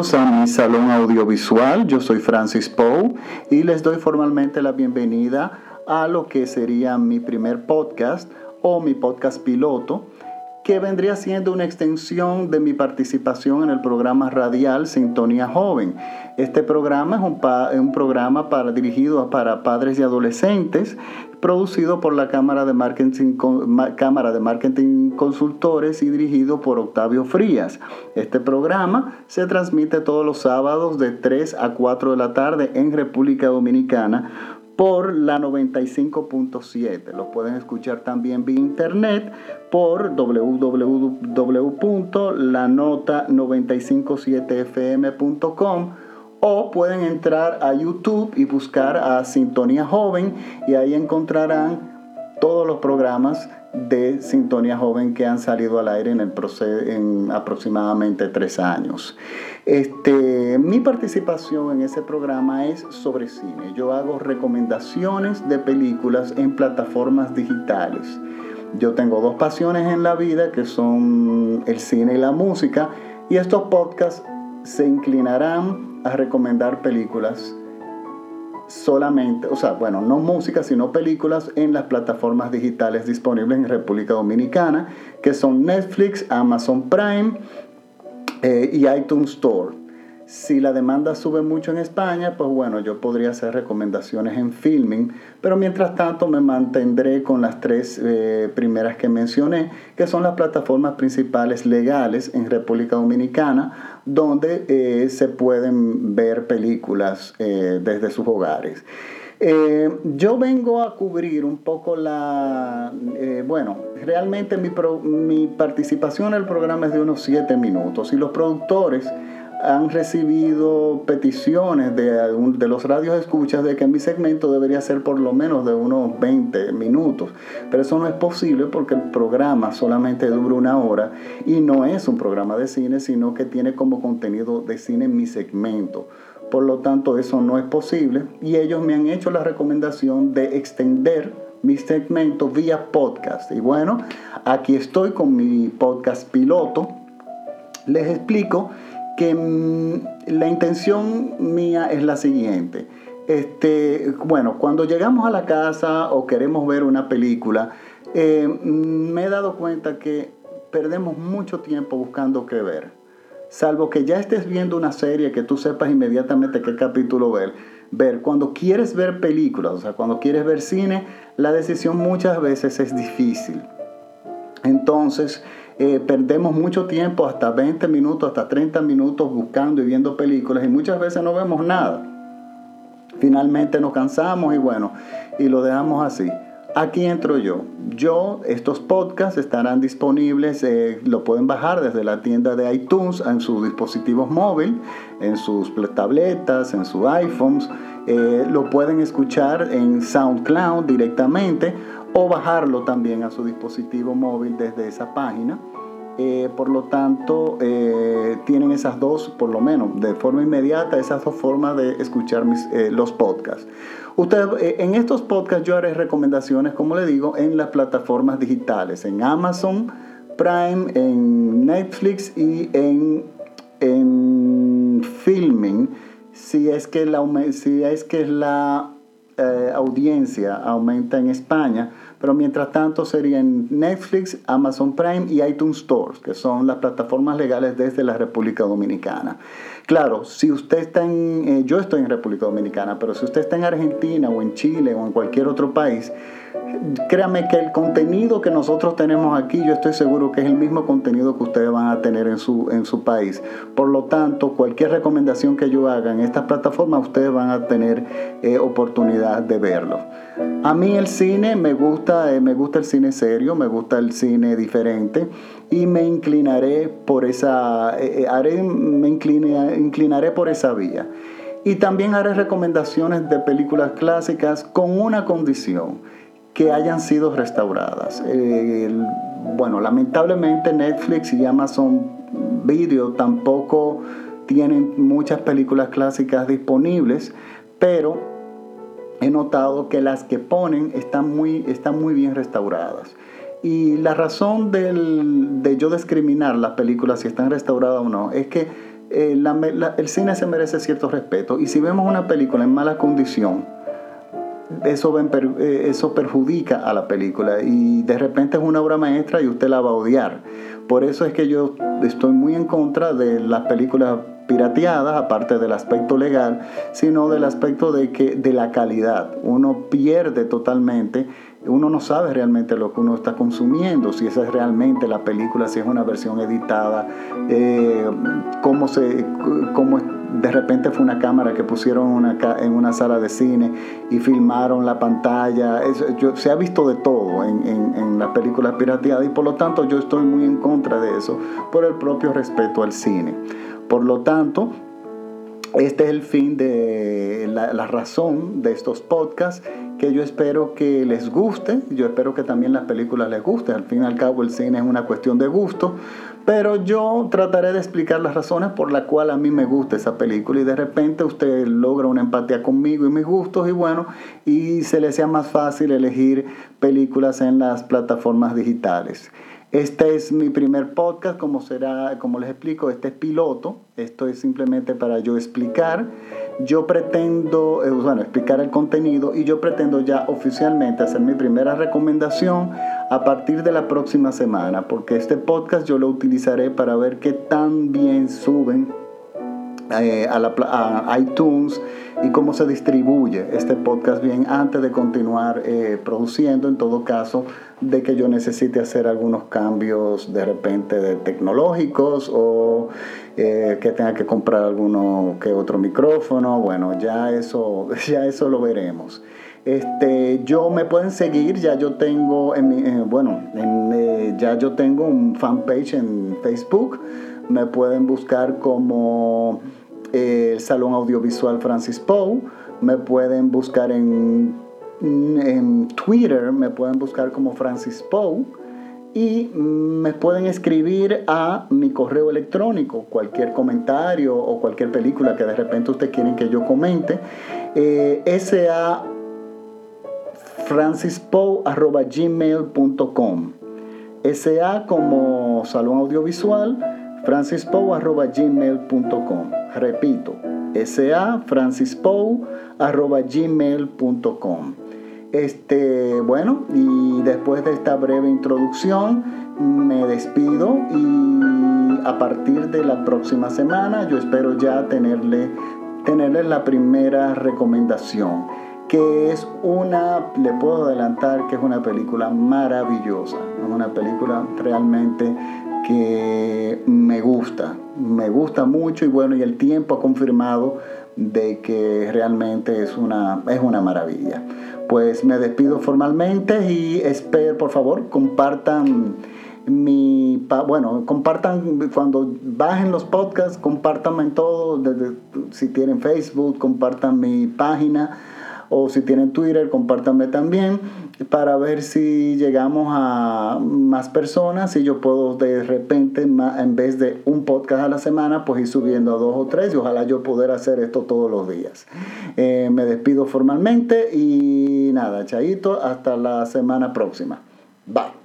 Bienvenidos a mi salón audiovisual. Yo soy Francis Poe y les doy formalmente la bienvenida a lo que sería mi primer podcast o mi podcast piloto, que vendría siendo una extensión de mi participación en el programa radial Sintonía Joven. Este programa es un, programa para, dirigido para padres y adolescentes producido por la Cámara de Marketing, Cámara de Marketing Consultores y dirigido por Octavio Frías. Este programa se transmite todos los sábados de 3 a 4 de la tarde en República Dominicana por la 95.7. Lo pueden escuchar también vía internet por www.lanota957fm.com o pueden entrar a YouTube y buscar a Sintonía Joven y ahí encontrarán todos los programas de Sintonía Joven que han salido al aire en, el en aproximadamente tres años. Este, mi participación en ese programa es sobre cine. Yo hago recomendaciones de películas en plataformas digitales. Yo tengo dos pasiones en la vida que son el cine y la música y estos podcasts se inclinarán a recomendar películas solamente, o sea, bueno, no música, sino películas en las plataformas digitales disponibles en República Dominicana, que son Netflix, Amazon Prime eh, y iTunes Store. Si la demanda sube mucho en España, pues bueno, yo podría hacer recomendaciones en filming, pero mientras tanto me mantendré con las tres eh, primeras que mencioné, que son las plataformas principales legales en República Dominicana, donde eh, se pueden ver películas eh, desde sus hogares. yo vengo a cubrir un poco la... bueno, realmente mi, mi participación en el programa es de unos 7 minutos y los productores han recibido peticiones de, de los radios escuchas de que mi segmento debería ser por lo menos de unos 20 minutos. Pero eso no es posible porque el programa solamente dura una hora y no es un programa de cine, sino que tiene como contenido de cine mi segmento. Por lo tanto, eso no es posible y ellos me han hecho la recomendación de extender mi segmento vía podcast. Y bueno, aquí estoy con mi podcast piloto. Les explico que mm, la intención mía es la siguiente. Este, bueno, cuando llegamos a la casa o queremos ver una película, eh, mm, me he dado cuenta que perdemos mucho tiempo buscando qué ver. Salvo que ya estés viendo una serie que tú sepas inmediatamente qué capítulo ver. Ver, cuando quieres ver películas, o sea, cuando quieres ver cine, la decisión muchas veces es difícil. Entonces, eh, perdemos mucho tiempo, hasta 20 minutos, hasta 30 minutos buscando y viendo películas y muchas veces no vemos nada. Finalmente nos cansamos y bueno, y lo dejamos así. Aquí entro yo. Yo, estos podcasts estarán disponibles, eh, lo pueden bajar desde la tienda de iTunes en sus dispositivos móviles, en sus tabletas, en sus iPhones. Eh, lo pueden escuchar en SoundCloud directamente o bajarlo también a su dispositivo móvil desde esa página. Eh, por lo tanto, eh, tienen esas dos, por lo menos de forma inmediata, esas dos formas de escuchar mis, eh, los podcasts. Usted, en estos podcasts yo haré recomendaciones, como le digo, en las plataformas digitales, en Amazon Prime, en Netflix y en, en Filming, si es que la, si es que la audiencia aumenta en España pero mientras tanto serían Netflix, Amazon Prime y iTunes Stores, que son las plataformas legales desde la República Dominicana. Claro, si usted está en, eh, yo estoy en República Dominicana, pero si usted está en Argentina o en Chile o en cualquier otro país, créame que el contenido que nosotros tenemos aquí, yo estoy seguro que es el mismo contenido que ustedes van a tener en su, en su país. Por lo tanto, cualquier recomendación que yo haga en estas plataformas, ustedes van a tener eh, oportunidad de verlo. A mí el cine me gusta, eh, me gusta el cine serio, me gusta el cine diferente y me inclinaré por esa, eh, haré, me inclinaré por esa vía. Y también haré recomendaciones de películas clásicas con una condición que hayan sido restauradas. bueno, lamentablemente Netflix y Amazon Video tampoco tienen muchas películas clásicas disponibles, pero he notado que las que ponen están muy, están muy bien restauradas. Y la razón de yo discriminar las películas si están restauradas o no es que eh, el cine se merece cierto respeto. Y si vemos una película en mala condición, eso, eh, eso perjudica a la película y de repente es una obra maestra y usted la va a odiar. Por eso es que yo estoy muy en contra de las películas pirateadas, aparte del aspecto legal, sino del aspecto de, que, de la calidad. Uno pierde totalmente uno no sabe realmente lo que uno está consumiendo, si esa es realmente la película, si es una versión editada, eh, cómo, se, cómo de repente fue una cámara que pusieron una, en una sala de cine y filmaron la pantalla. se ha visto de todo en, en, en las películas pirateadas y por lo tanto yo estoy muy en contra de eso por el propio respeto al cine. Por lo tanto, este es el fin de la, razón de estos podcasts que yo espero que les guste, yo espero que también las películas les gusten, al fin y al cabo el cine es una cuestión de gusto, pero yo trataré de explicar las razones por las cuales a mí me gusta esa película. Y de repente usted logra una empatía conmigo y mis gustos y bueno, y se le sea más fácil elegir películas en las plataformas digitales. Este es mi primer podcast, como será, como les explico, este es piloto. Esto es simplemente para yo explicar. Yo pretendo, eh, bueno, explicar el contenido y yo pretendo ya oficialmente hacer mi primera recomendación a partir de la próxima semana, porque este podcast yo lo utilizaré para ver qué tan bien suben eh, a, la, iTunes y cómo se distribuye este podcast bien antes de continuar eh, produciendo, en todo caso, de que yo necesite hacer algunos cambios de repente de tecnológicos o eh, que tenga que comprar alguno que otro micrófono, bueno, ya eso, ya eso lo veremos. Este, yo me pueden seguir, ya yo tengo, en bueno, ya yo tengo un fanpage en Facebook, me pueden buscar como el Salón Audiovisual Francis Poe. Me pueden buscar en, en Twitter, me pueden buscar como Francis Poe. Y me pueden escribir a mi correo electrónico cualquier comentario o cualquier película que de repente ustedes quieren que yo comente. Eh, sa francispoe.gmail.com SA como Salón Audiovisual francispoe.gmail.com. Repito, sa francispoe.gmail.com. Este, bueno, y después de esta breve introducción, me despido y a partir de la próxima semana yo espero ya tenerle, tenerle la primera recomendación, que es una, le puedo adelantar que es una película maravillosa, una película realmente que me gusta, me gusta mucho y bueno, y el tiempo ha confirmado de que realmente es una, es una maravilla. Pues me despido formalmente y espero, por favor, compartan mi, bueno, compartan cuando bajen los podcasts, compartanme en todo, desde, si tienen Facebook, compartan mi página o si tienen Twitter, compártanme también para ver si llegamos a más personas y yo puedo de repente, en vez de un podcast a la semana, pues ir subiendo a dos o tres y ojalá yo poder hacer esto todos los días. Eh, me despido formalmente y nada, chaito, hasta la semana próxima. Bye.